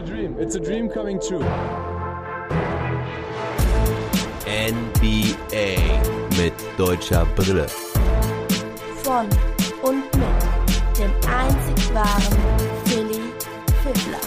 a dream. It's a dream coming true. NBA mit deutscher Brille. Von und mit dem einzig wahren Philly Fiddler.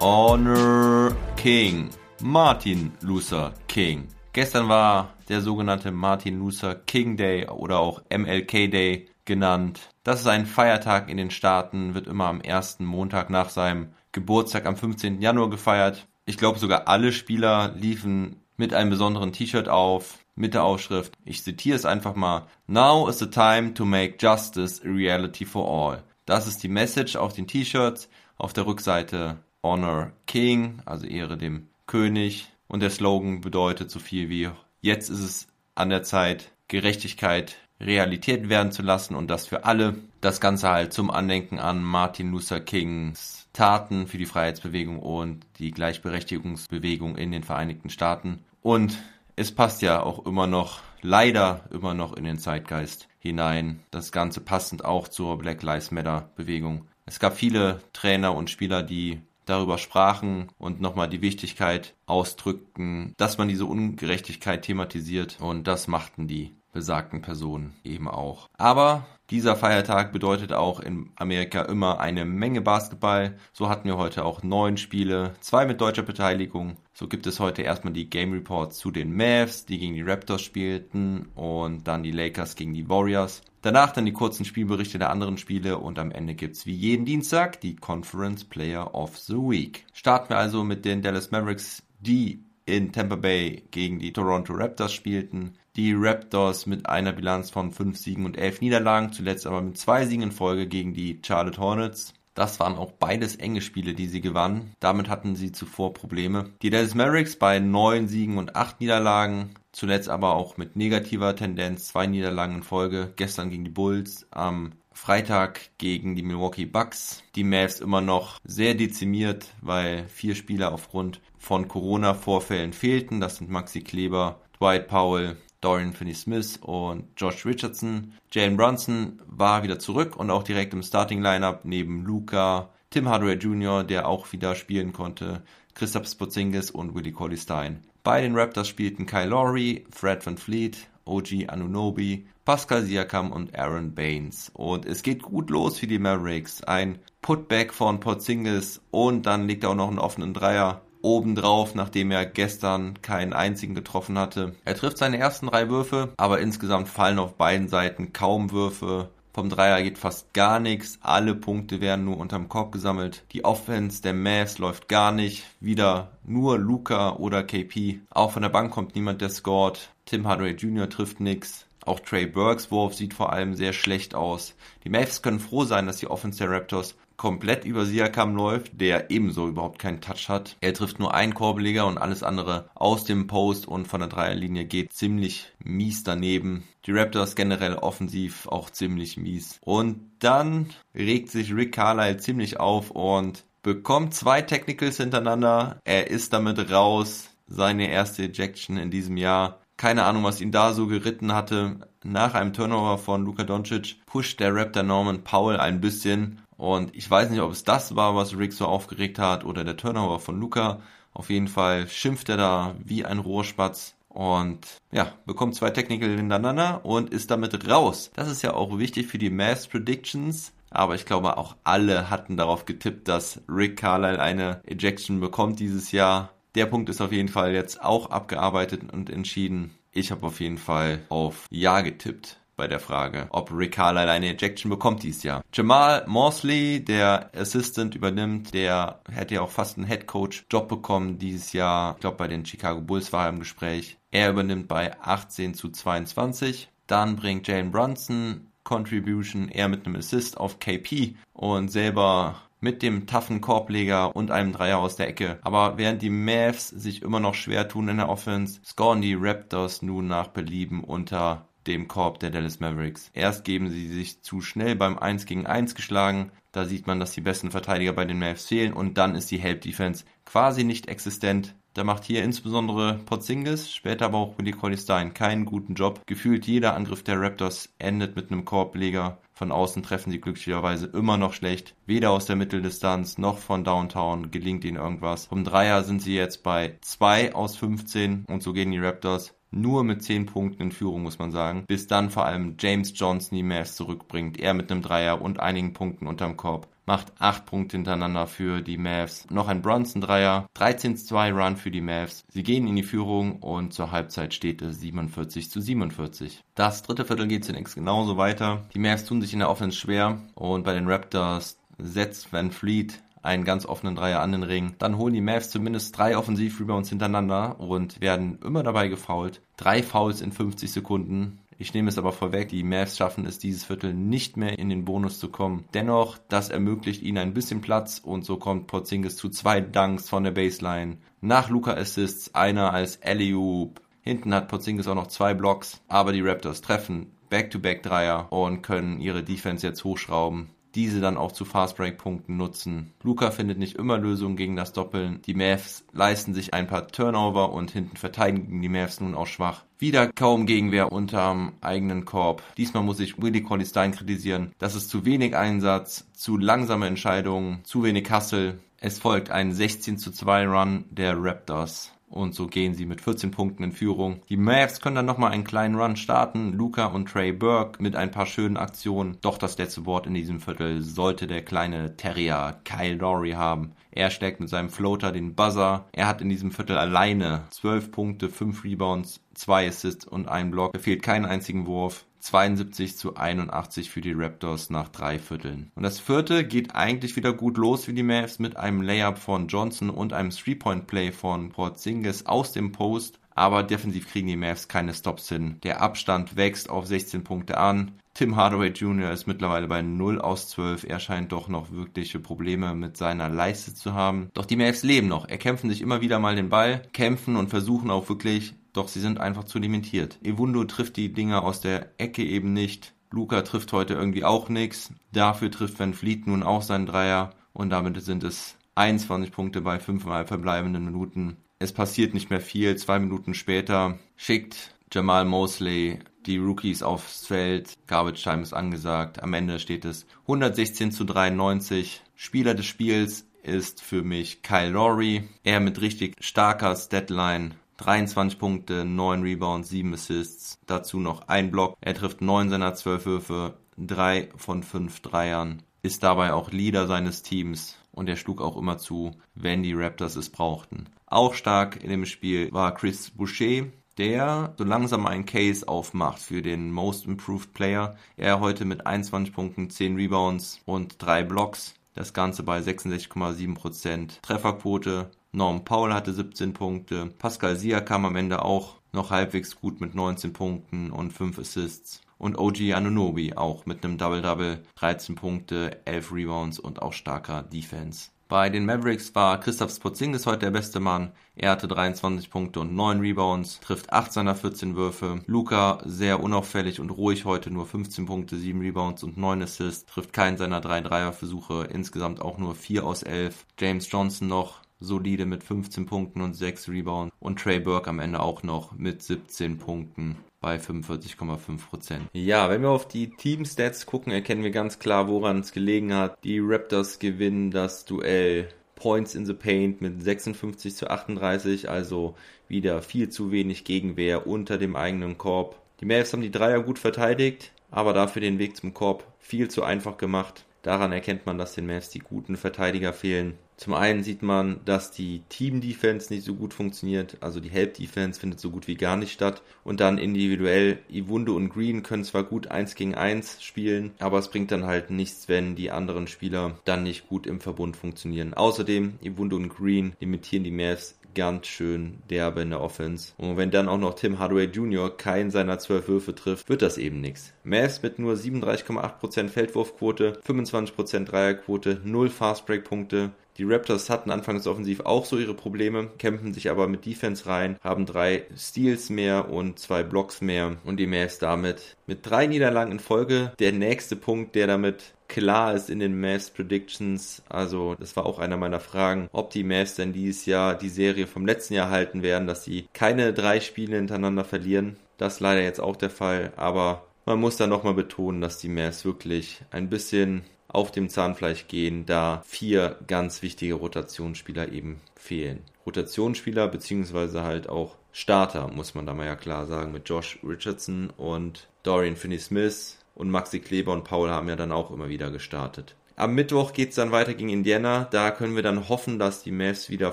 Honor King. Martin Luther King. Gestern war der sogenannte Martin Luther King Day oder auch MLK Day genannt. Das ist ein Feiertag in den Staaten, wird immer am ersten Montag nach seinem Geburtstag am 15. Januar gefeiert. Ich glaube sogar alle Spieler liefen mit einem besonderen T-Shirt auf, mit der Aufschrift, ich zitiere es einfach mal, Now is the time to make justice a reality for all. Das ist die Message auf den T-Shirts. Auf der Rückseite Honor King, also Ehre dem König. Und der Slogan bedeutet so viel wie, jetzt ist es an der Zeit, Gerechtigkeit Realität werden zu lassen und das für alle. Das Ganze halt zum Andenken an Martin Luther Kings Taten für die Freiheitsbewegung und die Gleichberechtigungsbewegung in den Vereinigten Staaten. Und es passt ja auch immer noch, leider immer noch in den Zeitgeist hinein. Das Ganze passend auch zur Black Lives Matter Bewegung. Es gab viele Trainer und Spieler, die darüber sprachen und nochmal die Wichtigkeit ausdrückten, dass man diese Ungerechtigkeit thematisiert und das machten die besagten Personen eben auch. Aber dieser Feiertag bedeutet auch in Amerika immer eine Menge Basketball. So hatten wir heute auch neun Spiele, zwei mit deutscher Beteiligung. So gibt es heute erstmal die Game Reports zu den Mavs, die gegen die Raptors spielten und dann die Lakers gegen die Warriors. Danach dann die kurzen Spielberichte der anderen Spiele und am Ende gibt's wie jeden Dienstag die Conference Player of the Week. Starten wir also mit den Dallas Mavericks, die in Tampa Bay gegen die Toronto Raptors spielten. Die Raptors mit einer Bilanz von 5 Siegen und 11 Niederlagen, zuletzt aber mit zwei Siegen in Folge gegen die Charlotte Hornets. Das waren auch beides enge Spiele, die sie gewannen. Damit hatten sie zuvor Probleme. Die Dallas Mavericks bei 9 Siegen und 8 Niederlagen, zuletzt aber auch mit negativer Tendenz, zwei Niederlagen in Folge. Gestern gegen die Bulls, am Freitag gegen die Milwaukee Bucks. Die Mavs immer noch sehr dezimiert, weil vier Spieler aufgrund von Corona-Vorfällen fehlten. Das sind Maxi Kleber, Dwight Powell, Dorian Finney-Smith und Josh Richardson. Jalen Brunson war wieder zurück und auch direkt im Starting-Lineup neben Luca, Tim Hardaway Jr., der auch wieder spielen konnte, Christoph Spotzingis und Willie Colley Stein. Bei den Raptors spielten Kyle Lowry, Fred Van Fleet, OG Anunobi, Pascal Siakam und Aaron Baines. Und es geht gut los für die Mavericks. Ein Putback von Porzingis und dann liegt auch noch einen offenen Dreier obendrauf, nachdem er gestern keinen einzigen getroffen hatte. Er trifft seine ersten drei Würfe, aber insgesamt fallen auf beiden Seiten kaum Würfe. Vom Dreier geht fast gar nichts. Alle Punkte werden nur unterm Korb gesammelt. Die Offense der Mavs läuft gar nicht. Wieder nur Luca oder KP. Auch von der Bank kommt niemand, der scored. Tim Hardaway Jr. trifft nichts. Auch Trey Burks Wurf sieht vor allem sehr schlecht aus. Die Mavs können froh sein, dass die Offense der Raptors komplett über Siakam läuft, der ebenso überhaupt keinen Touch hat. Er trifft nur einen Korbleger und alles andere aus dem Post und von der Dreierlinie geht ziemlich mies daneben. Die Raptors generell offensiv auch ziemlich mies. Und dann regt sich Rick Carlisle ziemlich auf und bekommt zwei Technicals hintereinander. Er ist damit raus. Seine erste Ejection in diesem Jahr. Keine Ahnung, was ihn da so geritten hatte. Nach einem Turnover von Luka Doncic pusht der Raptor Norman Powell ein bisschen und ich weiß nicht, ob es das war, was Rick so aufgeregt hat oder der Turnover von Luca. Auf jeden Fall schimpft er da wie ein Rohrspatz und ja, bekommt zwei Technical hintereinander und ist damit raus. Das ist ja auch wichtig für die Mass Predictions. Aber ich glaube, auch alle hatten darauf getippt, dass Rick Carlisle eine Ejection bekommt dieses Jahr. Der Punkt ist auf jeden Fall jetzt auch abgearbeitet und entschieden. Ich habe auf jeden Fall auf Ja getippt bei der Frage, ob Rick Carlisle eine Ejection bekommt dieses Jahr. Jamal Morsley, der Assistant übernimmt, der hätte ja auch fast einen Head Coach Job bekommen dieses Jahr. Ich glaube, bei den Chicago Bulls war er im Gespräch. Er übernimmt bei 18 zu 22. Dann bringt Jalen Brunson Contribution, er mit einem Assist auf KP und selber mit dem taffen Korbleger und einem Dreier aus der Ecke. Aber während die Mavs sich immer noch schwer tun in der Offense, scoren die Raptors nun nach Belieben unter dem Korb der Dallas Mavericks. Erst geben sie sich zu schnell beim 1 gegen 1 geschlagen. Da sieht man, dass die besten Verteidiger bei den Mavs fehlen und dann ist die Help Defense quasi nicht existent. Da macht hier insbesondere Porzingis, später aber auch Willie Colley keinen guten Job. Gefühlt jeder Angriff der Raptors endet mit einem Korbleger Von außen treffen sie glücklicherweise immer noch schlecht. Weder aus der Mitteldistanz noch von Downtown gelingt ihnen irgendwas. Vom Dreier sind sie jetzt bei 2 aus 15 und so gehen die Raptors nur mit 10 Punkten in Führung, muss man sagen, bis dann vor allem James Johnson die Mavs zurückbringt. Er mit einem Dreier und einigen Punkten unterm Korb macht 8 Punkte hintereinander für die Mavs. Noch ein Brunson-Dreier, 13-2 Run für die Mavs. Sie gehen in die Führung und zur Halbzeit steht es 47 zu 47. Das dritte Viertel geht zunächst genauso weiter. Die Mavs tun sich in der Offense schwer und bei den Raptors setzt Van Fleet einen ganz offenen Dreier an den Ring. Dann holen die Mavs zumindest drei Offensivrebounds hintereinander und werden immer dabei gefoult. Drei Fouls in 50 Sekunden. Ich nehme es aber vorweg, die Mavs schaffen es dieses Viertel nicht mehr in den Bonus zu kommen. Dennoch, das ermöglicht ihnen ein bisschen Platz und so kommt Porzingis zu zwei Dunks von der Baseline. Nach Luca Assists einer als Alley-Oop. Hinten hat Porzingis auch noch zwei Blocks, aber die Raptors treffen Back-to-Back-Dreier und können ihre Defense jetzt hochschrauben diese dann auch zu Fastbreak-Punkten nutzen. Luca findet nicht immer Lösungen gegen das Doppeln. Die Mavs leisten sich ein paar Turnover und hinten verteidigen die Mavs nun auch schwach. Wieder kaum Gegenwehr unterm eigenen Korb. Diesmal muss ich Willie Colley Stein kritisieren. Das ist zu wenig Einsatz, zu langsame Entscheidungen, zu wenig Hustle. Es folgt ein 16 zu 2 Run der Raptors. Und so gehen sie mit 14 Punkten in Führung. Die Mavs können dann nochmal einen kleinen Run starten. Luca und Trey Burke mit ein paar schönen Aktionen. Doch das letzte Wort in diesem Viertel sollte der kleine Terrier Kyle Lowry haben. Er schlägt mit seinem Floater den Buzzer. Er hat in diesem Viertel alleine 12 Punkte, 5 Rebounds, 2 Assists und einen Block. Er fehlt keinen einzigen Wurf. 72 zu 81 für die Raptors nach drei Vierteln. Und das vierte geht eigentlich wieder gut los für die Mavs mit einem Layup von Johnson und einem Three-Point-Play von Porzingis aus dem Post. Aber defensiv kriegen die Mavs keine Stops hin. Der Abstand wächst auf 16 Punkte an. Tim Hardaway Jr. ist mittlerweile bei 0 aus 12. Er scheint doch noch wirkliche Probleme mit seiner Leiste zu haben. Doch die Mavs leben noch. Erkämpfen sich immer wieder mal den Ball, kämpfen und versuchen auch wirklich doch sie sind einfach zu limitiert. Evundo trifft die Dinger aus der Ecke eben nicht. Luca trifft heute irgendwie auch nichts. Dafür trifft Van Fleet nun auch seinen Dreier und damit sind es 21 Punkte bei fünfmal verbleibenden Minuten. Es passiert nicht mehr viel. Zwei Minuten später schickt Jamal Mosley die Rookies aufs Feld. Garbage Time ist angesagt. Am Ende steht es 116 zu 93. Spieler des Spiels ist für mich Kyle Lowry. Er mit richtig starker Statline 23 Punkte, 9 Rebounds, 7 Assists, dazu noch ein Block. Er trifft 9 seiner 12 Würfe, 3 von 5 Dreiern, ist dabei auch Leader seines Teams und er schlug auch immer zu, wenn die Raptors es brauchten. Auch stark in dem Spiel war Chris Boucher, der so langsam einen Case aufmacht für den Most Improved Player. Er heute mit 21 Punkten, 10 Rebounds und 3 Blocks. Das Ganze bei 66,7% Trefferquote Norm Paul hatte 17 Punkte. Pascal Sia kam am Ende auch noch halbwegs gut mit 19 Punkten und 5 Assists. Und OG Anunobi auch mit einem Double-Double, 13 Punkte, 11 Rebounds und auch starker Defense. Bei den Mavericks war Christoph Spotzingis heute der beste Mann. Er hatte 23 Punkte und 9 Rebounds, trifft 8 seiner 14 Würfe. Luca sehr unauffällig und ruhig heute, nur 15 Punkte, 7 Rebounds und 9 Assists, trifft keinen seiner 3 Dreierversuche, insgesamt auch nur 4 aus 11. James Johnson noch solide mit 15 Punkten und 6 Rebounds und Trey Burke am Ende auch noch mit 17 Punkten bei 45,5%. Ja, wenn wir auf die Team-Stats gucken, erkennen wir ganz klar, woran es gelegen hat. Die Raptors gewinnen das Duell Points in the Paint mit 56 zu 38, also wieder viel zu wenig Gegenwehr unter dem eigenen Korb. Die Mavs haben die Dreier gut verteidigt, aber dafür den Weg zum Korb viel zu einfach gemacht. Daran erkennt man, dass den Mavs die guten Verteidiger fehlen. Zum einen sieht man, dass die Team-Defense nicht so gut funktioniert, also die Help-Defense findet so gut wie gar nicht statt. Und dann individuell, Iwunde und Green können zwar gut 1 gegen 1 spielen, aber es bringt dann halt nichts, wenn die anderen Spieler dann nicht gut im Verbund funktionieren. Außerdem, Iwunde und Green limitieren die Mavs ganz schön derbe in der Offense. Und wenn dann auch noch Tim Hardaway Jr. keinen seiner zwölf Würfe trifft, wird das eben nichts. Mavs mit nur 37,8% Feldwurfquote, 25% Dreierquote, 0 Fastbreak-Punkte, die Raptors hatten anfangs offensiv auch so ihre Probleme, kämpfen sich aber mit Defense rein, haben drei Steals mehr und zwei Blocks mehr und die Mavs damit mit drei Niederlagen in Folge der nächste Punkt, der damit klar ist in den Mavs Predictions. Also, das war auch einer meiner Fragen, ob die Mavs denn dieses Jahr die Serie vom letzten Jahr halten werden, dass sie keine drei Spiele hintereinander verlieren. Das ist leider jetzt auch der Fall, aber Man muss da nochmal betonen, dass die Mavs wirklich ein bisschen auf dem Zahnfleisch gehen, da vier ganz wichtige Rotationsspieler eben fehlen. Rotationsspieler beziehungsweise halt auch Starter, muss man da mal ja klar sagen, mit Josh Richardson und Dorian Finney-Smith und Maxi Kleber und Paul haben ja dann auch immer wieder gestartet. Am Mittwoch geht es dann weiter gegen Indiana. Da können wir dann hoffen, dass die Mavs wieder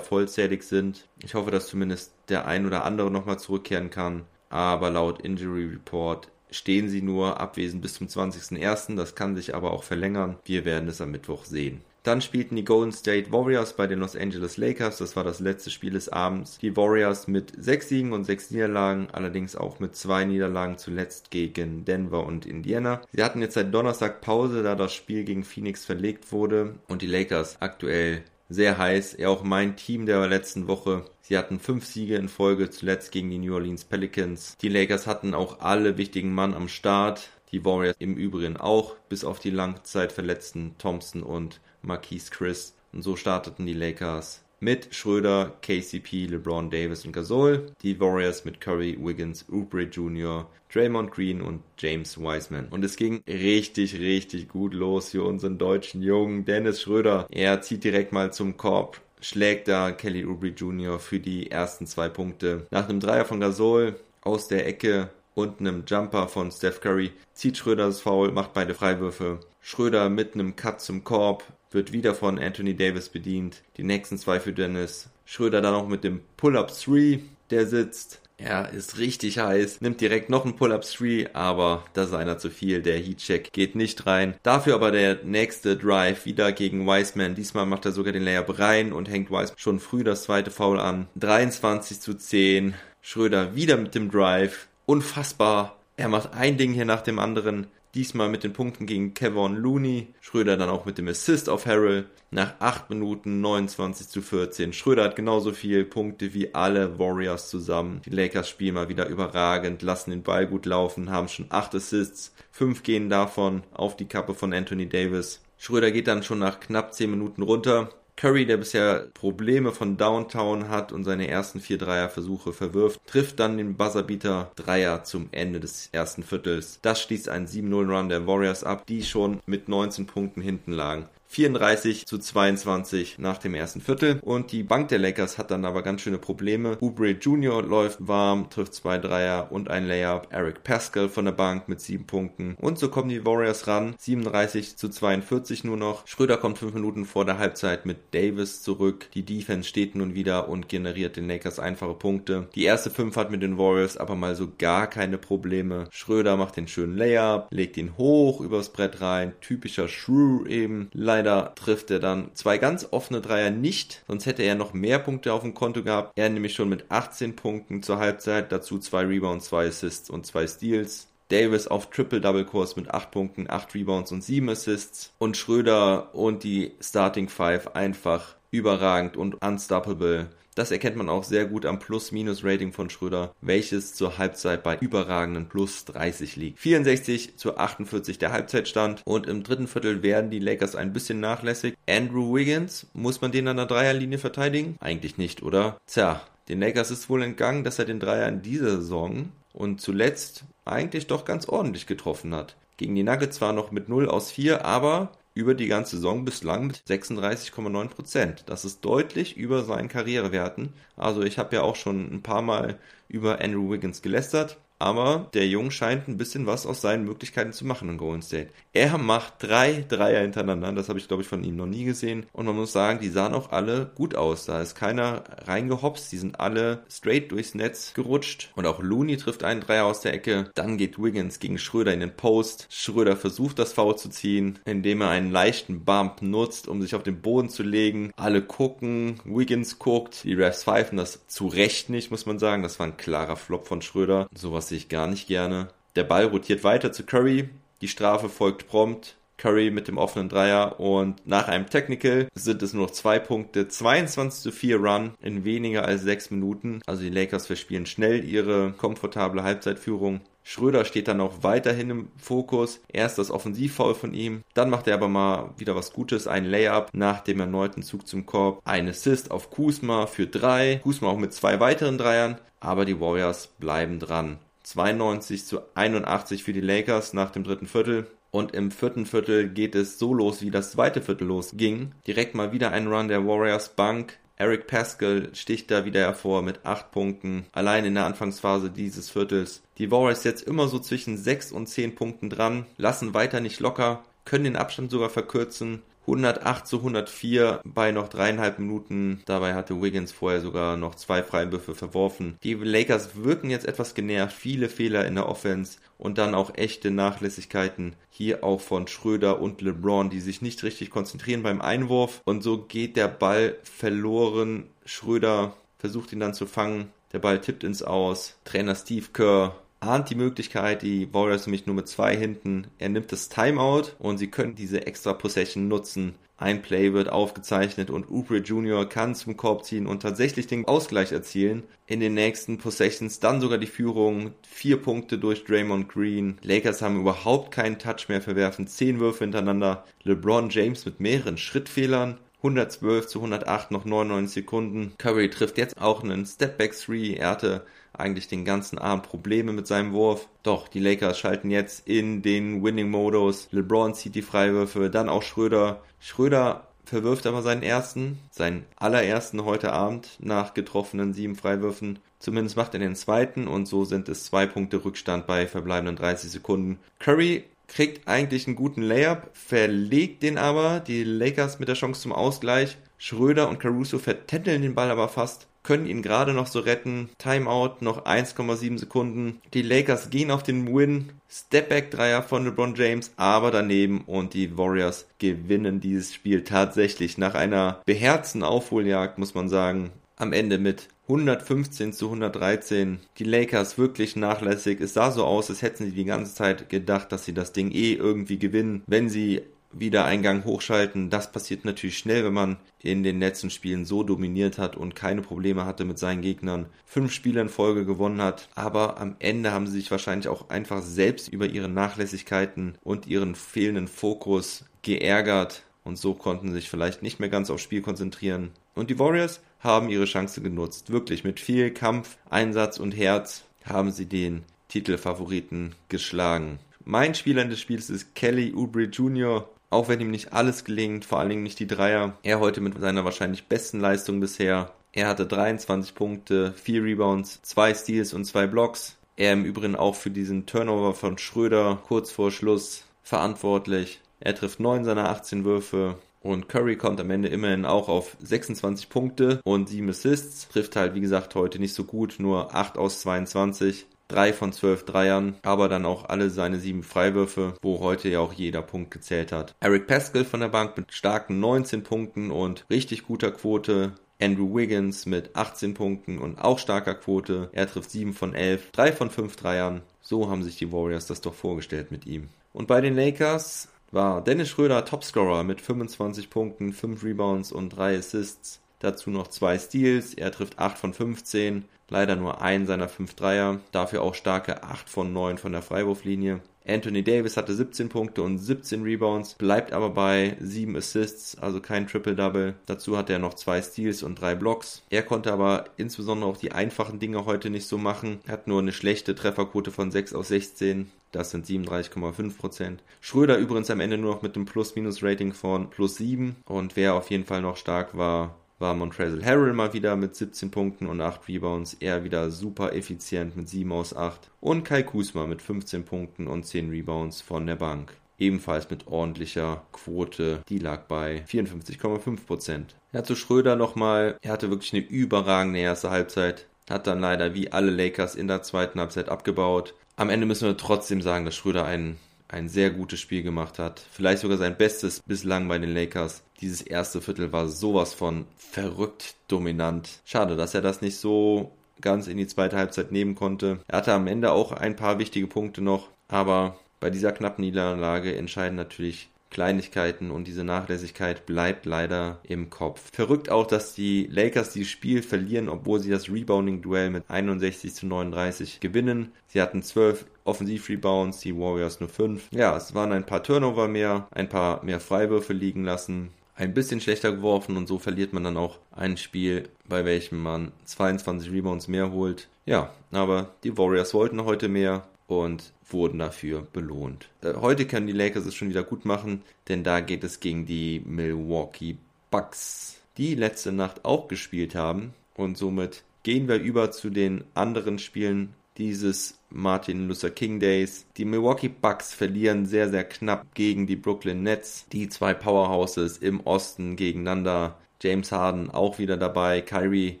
vollzählig sind. Ich hoffe, dass zumindest der ein oder andere nochmal zurückkehren kann. Aber laut Injury Report stehen sie nur abwesend bis zum 20.01. Das kann sich aber auch verlängern. Wir werden es am Mittwoch sehen. Dann spielten die Golden State Warriors bei den Los Angeles Lakers. Das war das letzte Spiel des Abends. Die Warriors mit sechs Siegen und sechs Niederlagen, allerdings auch mit zwei Niederlagen zuletzt gegen Denver und Indiana. Sie hatten jetzt seit Donnerstag Pause, da das Spiel gegen Phoenix verlegt wurde und die Lakers aktuell sehr heiß. Ja, auch mein Team der letzten Woche. Sie hatten fünf Siege in Folge, zuletzt gegen die New Orleans Pelicans. Die Lakers hatten auch alle wichtigen Mann am Start. Die Warriors im Übrigen auch, bis auf die Langzeitverletzten Thompson und Marquise Chris. Und so starteten die Lakers mit Schröder, KCP, LeBron Davis und Gasol. Die Warriors mit Curry, Wiggins, Oubre Jr., Draymond Green und James Wiseman. Und es ging richtig, richtig gut los für unseren deutschen Jungen Dennis Schröder. Er zieht direkt mal zum Korb, schlägt da Kelly Oubre Jr. für die ersten zwei Punkte. Nach einem Dreier von Gasol aus der Ecke und einem Jumper von Steph Curry zieht Schröder das Foul, macht beide Freiwürfe. Schröder mit einem Cut zum Korb, wird wieder von Anthony Davis bedient. Die nächsten zwei für Dennis. Schröder dann auch mit dem Pull-Up 3, der sitzt. Er ist richtig heiß, nimmt direkt noch einen Pull-Up 3, aber das ist einer zu viel. Der Heatcheck geht nicht rein. Dafür aber der nächste Drive wieder gegen Wiseman. Diesmal macht er sogar den Layup rein und hängt Wiseman schon früh das zweite Foul an. 23 zu 10. Schröder wieder mit dem Drive. Unfassbar. Er macht ein Ding hier nach dem anderen. Diesmal mit den Punkten gegen Kevon Looney. Schröder dann auch mit dem Assist auf Harrell. Nach 8 Minuten 29 zu 14. Schröder hat genauso viele Punkte wie alle Warriors zusammen. Die Lakers spielen mal wieder überragend, lassen den Ball gut laufen, haben schon 8 Assists. 5 gehen davon auf die Kappe von Anthony Davis. Schröder geht dann schon nach knapp 10 Minuten runter. Curry, der bisher Probleme von Downtown hat und seine ersten vier Dreierversuche verwirft, trifft dann den Buzzerbeater Dreier zum Ende des ersten Viertels. Das schließt einen 7-0-Run der Warriors ab, die schon mit 19 Punkten hinten lagen. 34 zu 22 nach dem ersten Viertel. Und die Bank der Lakers hat dann aber ganz schöne Probleme. Oubre Jr. läuft warm, trifft zwei Dreier und ein Layup. Eric Pascal von der Bank mit sieben Punkten. Und so kommen die Warriors ran. 37 zu 42 nur noch. Schröder kommt fünf Minuten vor der Halbzeit mit Davis zurück. Die Defense steht nun wieder und generiert den Lakers einfache Punkte. Die erste fünf hat mit den Warriors aber mal so gar keine Probleme. Schröder macht den schönen Layup, legt ihn hoch übers Brett rein. Typischer Shrew eben. Leider trifft er dann zwei ganz offene Dreier nicht, sonst hätte er noch mehr Punkte auf dem Konto gehabt. Er nämlich schon mit 18 Punkten zur Halbzeit, dazu zwei Rebounds, zwei Assists und zwei Steals. Davis auf Triple-Double-Kurs mit 8 Punkten, 8 Rebounds und 7 Assists. Und Schröder und die Starting Five einfach überragend und unstoppable. Das erkennt man auch sehr gut am Plus-Minus-Rating von Schröder, welches zur Halbzeit bei überragenden Plus 30 liegt. 64 zu 48 der Halbzeitstand und im dritten Viertel werden die Lakers ein bisschen nachlässig. Andrew Wiggins, muss man den an der Dreierlinie verteidigen? Eigentlich nicht, oder? Tja, den Lakers ist wohl entgangen, dass er den Dreier in dieser Saison und zuletzt eigentlich doch ganz ordentlich getroffen hat. Gegen die Nuggets zwar noch mit 0 aus 4, aber über die ganze Saison bislang mit 36,9 Prozent. Das ist deutlich über seinen Karrierewerten. Also ich habe ja auch schon ein paar Mal über Andrew Wiggins gelästert aber der Junge scheint ein bisschen was aus seinen Möglichkeiten zu machen in Golden State. Er macht drei Dreier hintereinander, das habe ich glaube ich von ihm noch nie gesehen und man muss sagen, die sahen auch alle gut aus. Da ist keiner reingehopst, die sind alle straight durchs Netz gerutscht und auch Looney trifft einen Dreier aus der Ecke. Dann geht Wiggins gegen Schröder in den Post. Schröder versucht das Foul zu ziehen, indem er einen leichten Bump nutzt, um sich auf den Boden zu legen. Alle gucken, Wiggins guckt, die Refs pfeifen das zu Recht nicht, muss man sagen. Das war ein klarer Flop von Schröder. Sowas sehe gar nicht gerne. Der Ball rotiert weiter zu Curry. Die Strafe folgt prompt. Curry mit dem offenen Dreier und nach einem Technical sind es nur noch zwei Punkte. 22 zu 4 Run in weniger als sechs Minuten. Also die Lakers verspielen schnell ihre komfortable Halbzeitführung. Schröder steht dann auch weiterhin im Fokus. Erst das Offensivfoul von ihm. Dann macht er aber mal wieder was Gutes. Ein Layup nach dem erneuten Zug zum Korb. Ein Assist auf Kusma für drei. Kusma auch mit zwei weiteren Dreiern. Aber die Warriors bleiben dran. 92 zu 81 für die Lakers nach dem dritten Viertel. Und im vierten Viertel geht es so los, wie das zweite Viertel losging. Direkt mal wieder ein Run der Warriors Bank. Eric Pascal sticht da wieder hervor mit 8 Punkten, allein in der Anfangsphase dieses Viertels. Die Warriors jetzt immer so zwischen 6 und 10 Punkten dran, lassen weiter nicht locker, können den Abstand sogar verkürzen 108 zu 104 bei noch dreieinhalb Minuten. Dabei hatte Wiggins vorher sogar noch zwei Freiwürfe verworfen. Die Lakers wirken jetzt etwas genervt. Viele Fehler in der Offense und dann auch echte Nachlässigkeiten. Hier auch von Schröder und LeBron, die sich nicht richtig konzentrieren beim Einwurf. Und so geht der Ball verloren. Schröder versucht ihn dann zu fangen. Der Ball tippt ins Aus. Trainer Steve Kerr ahnt die Möglichkeit, die Warriors nämlich nur mit zwei hinten. Er nimmt das Timeout und sie können diese extra Possession nutzen. Ein Play wird aufgezeichnet und Oubre Jr. kann zum Korb ziehen und tatsächlich den Ausgleich erzielen. In den nächsten Possessions dann sogar die Führung. Vier Punkte durch Draymond Green. Lakers haben überhaupt keinen Touch mehr, verwerfen zehn Würfe hintereinander. LeBron James mit mehreren Schrittfehlern. 112 zu 108, noch 99 Sekunden. Curry trifft jetzt auch einen Stepback 3. Er hatte eigentlich den ganzen Abend Probleme mit seinem Wurf. Doch, die Lakers schalten jetzt in den Winning-Modus. LeBron zieht die Freiwürfe, dann auch Schröder. Schröder verwirft aber seinen ersten, seinen allerersten heute Abend nach getroffenen sieben Freiwürfen. Zumindest macht er den zweiten und so sind es zwei Punkte Rückstand bei verbleibenden 30 Sekunden. Curry kriegt eigentlich einen guten Layup, verlegt den aber, die Lakers mit der Chance zum Ausgleich. Schröder und Caruso vertändeln den Ball aber fast können ihn gerade noch so retten. Timeout, noch 1,7 Sekunden. Die Lakers gehen auf den Win. Stepback-Dreier von LeBron James, aber daneben und die Warriors gewinnen dieses Spiel tatsächlich nach einer beherzten Aufholjagd, muss man sagen. Am Ende mit 115 zu 113. Die Lakers wirklich nachlässig. Es sah so aus, als hätten sie die ganze Zeit gedacht, dass sie das Ding eh irgendwie gewinnen, wenn sie wieder Eingang hochschalten. Das passiert natürlich schnell, wenn man in den letzten Spielen so dominiert hat und keine Probleme hatte mit seinen Gegnern. Fünf Spiele in Folge gewonnen hat. Aber am Ende haben sie sich wahrscheinlich auch einfach selbst über ihre Nachlässigkeiten und ihren fehlenden Fokus geärgert. Und so konnten sie sich vielleicht nicht mehr ganz aufs Spiel konzentrieren. Und die Warriors haben ihre Chance genutzt. Wirklich mit viel Kampf, Einsatz und Herz haben sie den Titelfavoriten geschlagen. Mein Spieler des Spiels ist Kelly Oubre Jr auch wenn ihm nicht alles gelingt, vor allen Dingen nicht die Dreier. Er heute mit seiner wahrscheinlich besten Leistung bisher. Er hatte 23 Punkte, 4 Rebounds, 2 Steals und 2 Blocks. Er im Übrigen auch für diesen Turnover von Schröder kurz vor Schluss verantwortlich. Er trifft 9 seiner 18 Würfe. Und Curry kommt am Ende immerhin auch auf 26 Punkte und 7 Assists. Trifft halt, wie gesagt, heute nicht so gut, nur 8 aus 22 drei von zwölf Dreiern, aber dann auch alle seine sieben Freiwürfe, wo heute ja auch jeder Punkt gezählt hat. Eric Pascal von der Bank mit starken 19 Punkten und richtig guter Quote. Andrew Wiggins mit 18 Punkten und auch starker Quote. Er trifft 7 von 11, 3 von 5 Dreiern. So haben sich die Warriors das doch vorgestellt mit ihm. Und bei den Lakers war Dennis Schröder Topscorer mit 25 Punkten, 5 Rebounds und 3 Assists. Dazu noch 2 Steals. Er trifft 8 von 15. Leider nur einen seiner fünf Dreier, dafür auch starke 8 von 9 von der Freiwurflinie. Anthony Davis hatte 17 Punkte und 17 Rebounds, bleibt aber bei 7 Assists, also kein Triple-Double. Dazu hatte er noch 2 Steals und 3 Blocks. Er konnte aber insbesondere auch die einfachen Dinge heute nicht so machen. Er hat nur eine schlechte Trefferquote von 6 aus 16. Das sind 37,5%. Schröder übrigens am Ende nur noch mit einem Plus-Minus-Rating von plus 7. Und wer auf jeden Fall noch stark war, war Montrezl Harrell mal wieder mit 17 Punkten und 8 Rebounds. Er wieder super effizient mit 7 aus 8. Und Kai Kusma mit 15 Punkten und 10 Rebounds von der Bank. Ebenfalls mit ordentlicher Quote. Die lag bei 54,5%. Ja, zu Schröder nochmal. Er hatte wirklich eine überragende erste Halbzeit. Hat dann leider wie alle Lakers in der zweiten Halbzeit abgebaut. Am Ende müssen wir trotzdem sagen, dass Schröder einen ein sehr gutes Spiel gemacht hat. Vielleicht sogar sein bestes bislang bei den Lakers. Dieses erste Viertel war sowas von verrückt dominant. Schade, dass er das nicht so ganz in die zweite Halbzeit nehmen konnte. Er hatte am Ende auch ein paar wichtige Punkte noch, aber bei dieser knappen Niederlage entscheiden natürlich Kleinigkeiten und diese Nachlässigkeit bleibt leider im Kopf. Verrückt auch, dass die Lakers dieses Spiel verlieren, obwohl sie das Rebounding-Duell mit 61 zu 39 gewinnen. Sie hatten 12 Offensiv-Rebounds, die Warriors nur 5. Ja, es waren ein paar Turnover mehr, ein paar mehr Freiwürfe liegen lassen. ein bisschen schlechter geworfen und so verliert man dann auch ein Spiel, bei welchem man 22 Rebounds mehr holt. Ja, aber die Warriors wollten heute mehr und wurden dafür belohnt. Äh, heute können die Lakers es schon wieder gut machen, denn da geht es gegen die Milwaukee Bucks, die letzte Nacht auch gespielt haben und somit gehen wir über zu den anderen Spielen dieses Martin Luther King Days. Die Milwaukee Bucks verlieren sehr, sehr knapp gegen die Brooklyn Nets. Die zwei Powerhouses im Osten gegeneinander. James Harden auch wieder dabei. Kyrie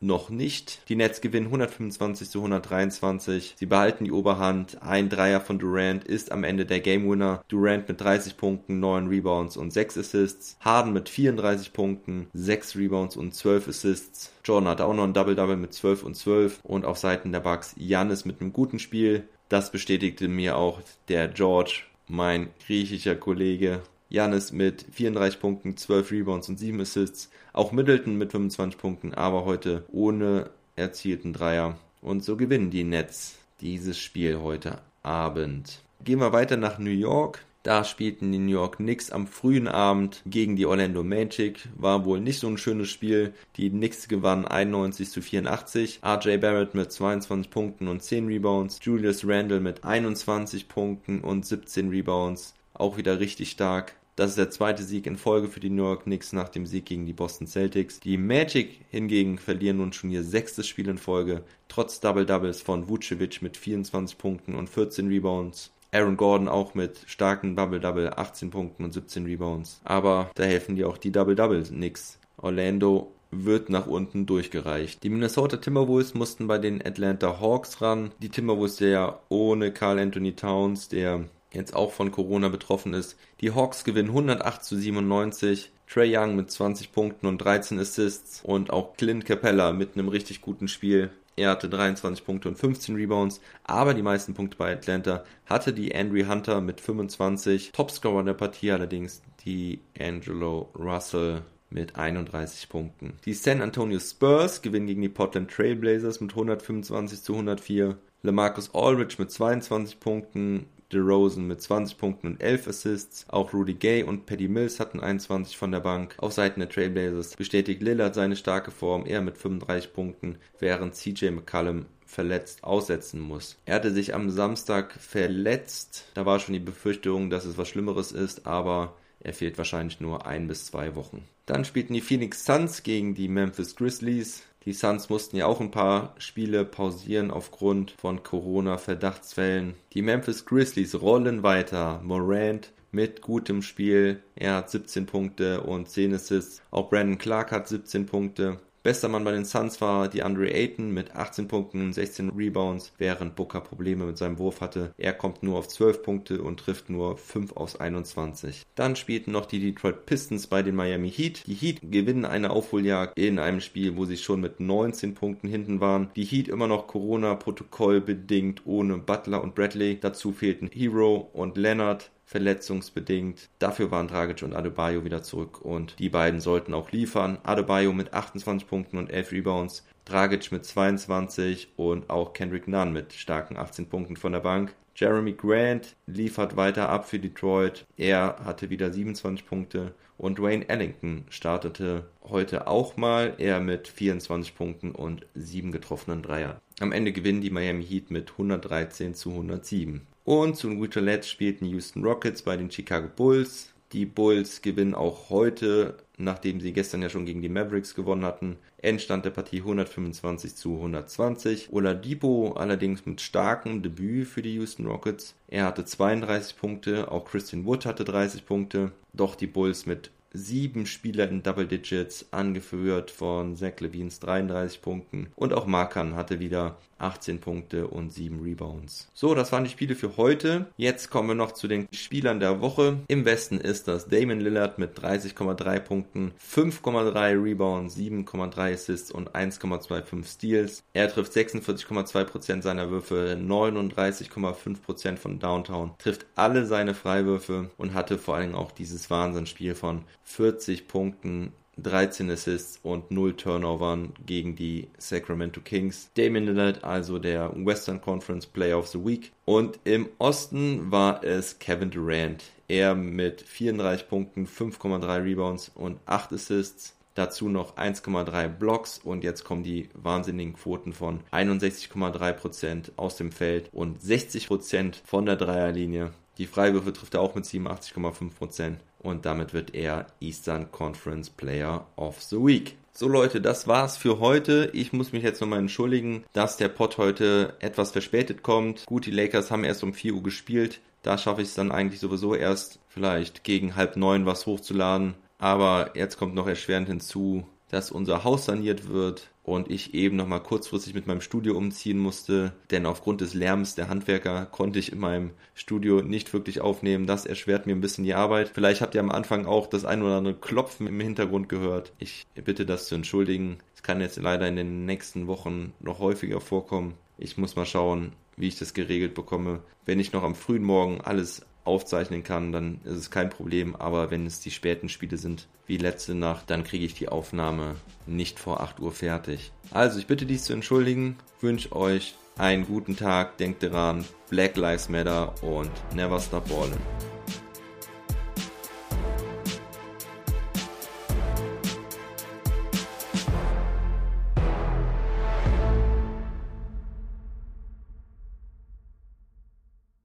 noch nicht. Die Nets gewinnen 125 zu 123. Sie behalten die Oberhand. Ein Dreier von Durant ist am Ende der Game Winner. Durant mit 30 Punkten, 9 Rebounds und 6 Assists. Harden mit 34 Punkten, 6 Rebounds und 12 Assists. Jordan hatte auch noch ein Double-Double mit 12 und 12. Und auf Seiten der Bucks Janis mit einem guten Spiel. Das bestätigte mir auch der George, mein griechischer Kollege. Janis mit 34 Punkten, 12 Rebounds und 7 Assists. Auch Middleton mit 25 Punkten, aber heute ohne erzielten Dreier. Und so gewinnen die Nets dieses Spiel heute Abend. Gehen wir weiter nach New York. Da spielten die New York Knicks am frühen Abend gegen die Orlando Magic. War wohl nicht so ein schönes Spiel. Die Knicks gewannen 91 zu 84. RJ Barrett mit 22 Punkten und 10 Rebounds. Julius Randle mit 21 Punkten und 17 Rebounds. Auch wieder richtig stark. Das ist der zweite Sieg in Folge für die New York Knicks nach dem Sieg gegen die Boston Celtics. Die Magic hingegen verlieren nun schon ihr sechstes Spiel in Folge, trotz Double-Doubles von Vucevic mit 24 Punkten und 14 Rebounds. Aaron Gordon auch mit starken Double-Double, 18 Punkten und 17 Rebounds. Aber da helfen dir auch die Double-Doubles nix. Orlando wird nach unten durchgereicht. Die Minnesota Timberwolves mussten bei den Atlanta Hawks ran. Die Timberwolves ja ohne Carl Anthony Towns, der jetzt auch von Corona betroffen ist. Die Hawks gewinnen 108 zu 97. Trey Young mit 20 Punkten und 13 Assists und auch Clint Capella mit einem richtig guten Spiel. Er hatte 23 Punkte und 15 Rebounds, aber die meisten Punkte bei Atlanta hatte die Andrew Hunter mit 25. Topscorer der Partie allerdings die Angelo Russell mit 31 Punkten. Die San Antonio Spurs gewinnen gegen die Portland Trailblazers mit 125 zu 104. LaMarcus Aldridge mit 22 Punkten, DeRozan mit 20 Punkten und 11 Assists. Auch Rudy Gay und Paddy Mills hatten 21 von der Bank. Auf Seiten der Trailblazers bestätigt Lillard seine starke Form, er mit 35 Punkten, während CJ McCallum verletzt aussetzen muss. Er hatte sich am Samstag verletzt. Da war schon die Befürchtung, dass es was Schlimmeres ist, aber er fehlt wahrscheinlich nur ein bis zwei Wochen. Dann spielten die Phoenix Suns gegen die Memphis Grizzlies. Die Suns mussten ja auch ein paar Spiele pausieren aufgrund von Corona-Verdachtsfällen. Die Memphis Grizzlies rollen weiter. Morant mit gutem Spiel. Er hat 17 Punkte und 10 Assists. Auch Brandon Clark hat 17 Punkte. Bester Mann bei den Suns war die Andre Ayton mit 18 Punkten und 16 Rebounds, während Booker Probleme mit seinem Wurf hatte. Er kommt nur auf 12 Punkte und trifft nur 5 aus 21. Dann spielten noch die Detroit Pistons bei den Miami Heat. Die Heat gewinnen eine Aufholjagd in einem Spiel, wo sie schon mit 19 Punkten hinten waren. Die Heat immer noch Corona-Protokoll bedingt ohne Butler und Bradley. Dazu fehlten Hero und Leonard verletzungsbedingt. Dafür waren Dragic und Adebayo wieder zurück und die beiden sollten auch liefern. Adebayo mit 28 Punkten und 11 Rebounds, Dragic mit 22 und auch Kendrick Nunn mit starken 18 Punkten von der Bank. Jeremy Grant liefert weiter ab für Detroit. Er hatte wieder 27 Punkte und Dwayne Ellington startete heute auch mal, er mit 24 Punkten und 7 getroffenen Dreier. Am Ende gewinnen die Miami Heat mit 113 zu 107. Und zu guter Letzt spielten Houston Rockets bei den Chicago Bulls. Die Bulls gewinnen auch heute, nachdem sie gestern ja schon gegen die Mavericks gewonnen hatten. Endstand der Partie 125 zu 120. Oladipo allerdings mit starkem Debüt für die Houston Rockets. Er hatte 32 Punkte, auch Christian Wood hatte 30 Punkte. Doch die Bulls mit sieben Spieler in Double Digits, angeführt von Zach Levines 33 Punkten. Und auch Markan hatte wieder 18 Punkte und 7 Rebounds. So, das waren die Spiele für heute. Jetzt kommen wir noch zu den Spielern der Woche. Im Westen ist das Damon Lillard mit 30,3 Punkten, 5,3 Rebounds, 7,3 Assists und 1,25 Steals. Er trifft 46,2% seiner Würfe, 39,5% von Downtown, trifft alle seine Freiwürfe und hatte vor allem auch dieses Wahnsinnsspiel von 40 Punkten 13 Assists und 0 Turnovern gegen die Sacramento Kings. Damon Lillard, also der Western Conference Player of the Week. Und im Osten war es Kevin Durant. Er mit 34 Punkten, 5,3 Rebounds und 8 Assists. Dazu noch 1,3 Blocks und jetzt kommen die wahnsinnigen Quoten von 61,3% aus dem Feld und 60% von der Dreierlinie. Die Freiwürfe trifft er auch mit 87,5% und damit wird er Eastern Conference Player of the Week. So Leute, das war's für heute. Ich muss mich jetzt nochmal entschuldigen, dass der Pod heute etwas verspätet kommt. Gut, die Lakers haben erst um 4 Uhr gespielt. Da schaffe ich es dann eigentlich sowieso erst vielleicht gegen halb neun was hochzuladen. Aber jetzt kommt noch erschwerend hinzu, dass unser Haus saniert wird und ich eben noch mal kurzfristig mit meinem Studio umziehen musste, denn aufgrund des Lärms der Handwerker konnte ich in meinem Studio nicht wirklich aufnehmen. Das erschwert mir ein bisschen die Arbeit. Vielleicht habt ihr am Anfang auch das ein oder andere Klopfen im Hintergrund gehört. Ich bitte das zu entschuldigen. Es kann jetzt leider in den nächsten Wochen noch häufiger vorkommen. Ich muss mal schauen, wie ich das geregelt bekomme. Wenn ich noch am frühen Morgen alles aufzeichnen kann, dann ist es kein Problem. Aber wenn es die späten Spiele sind, wie letzte Nacht, dann kriege ich die Aufnahme nicht vor 8 Uhr fertig. Also ich bitte dies zu entschuldigen, wünsche euch einen guten Tag, denkt daran, Black Lives Matter und never stop balling.